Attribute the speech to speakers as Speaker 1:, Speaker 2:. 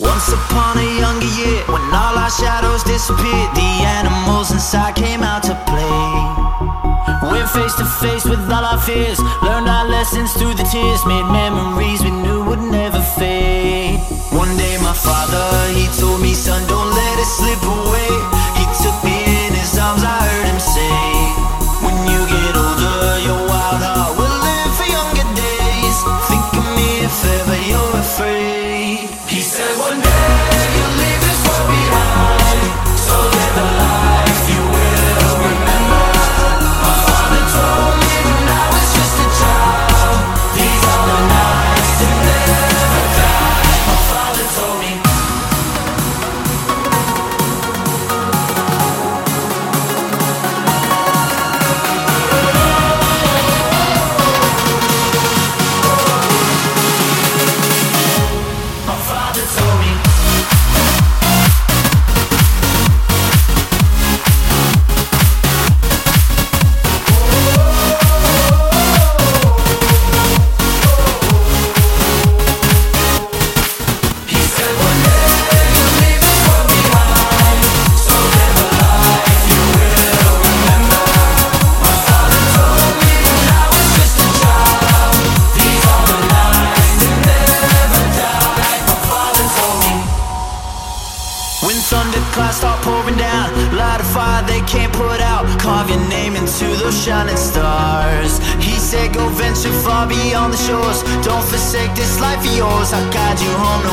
Speaker 1: Once upon a younger year, when all our shadows disappeared, the animals inside came out to play. Went face to face with all our fears, learned our lessons through the tears, made memories we knew would never fade. One day, my father, When thunder clouds start pouring down, light a fire they can't put out. Carve your name into those shining stars. He said, Go venture far beyond the shores. Don't forsake this life of yours. I'll guide you home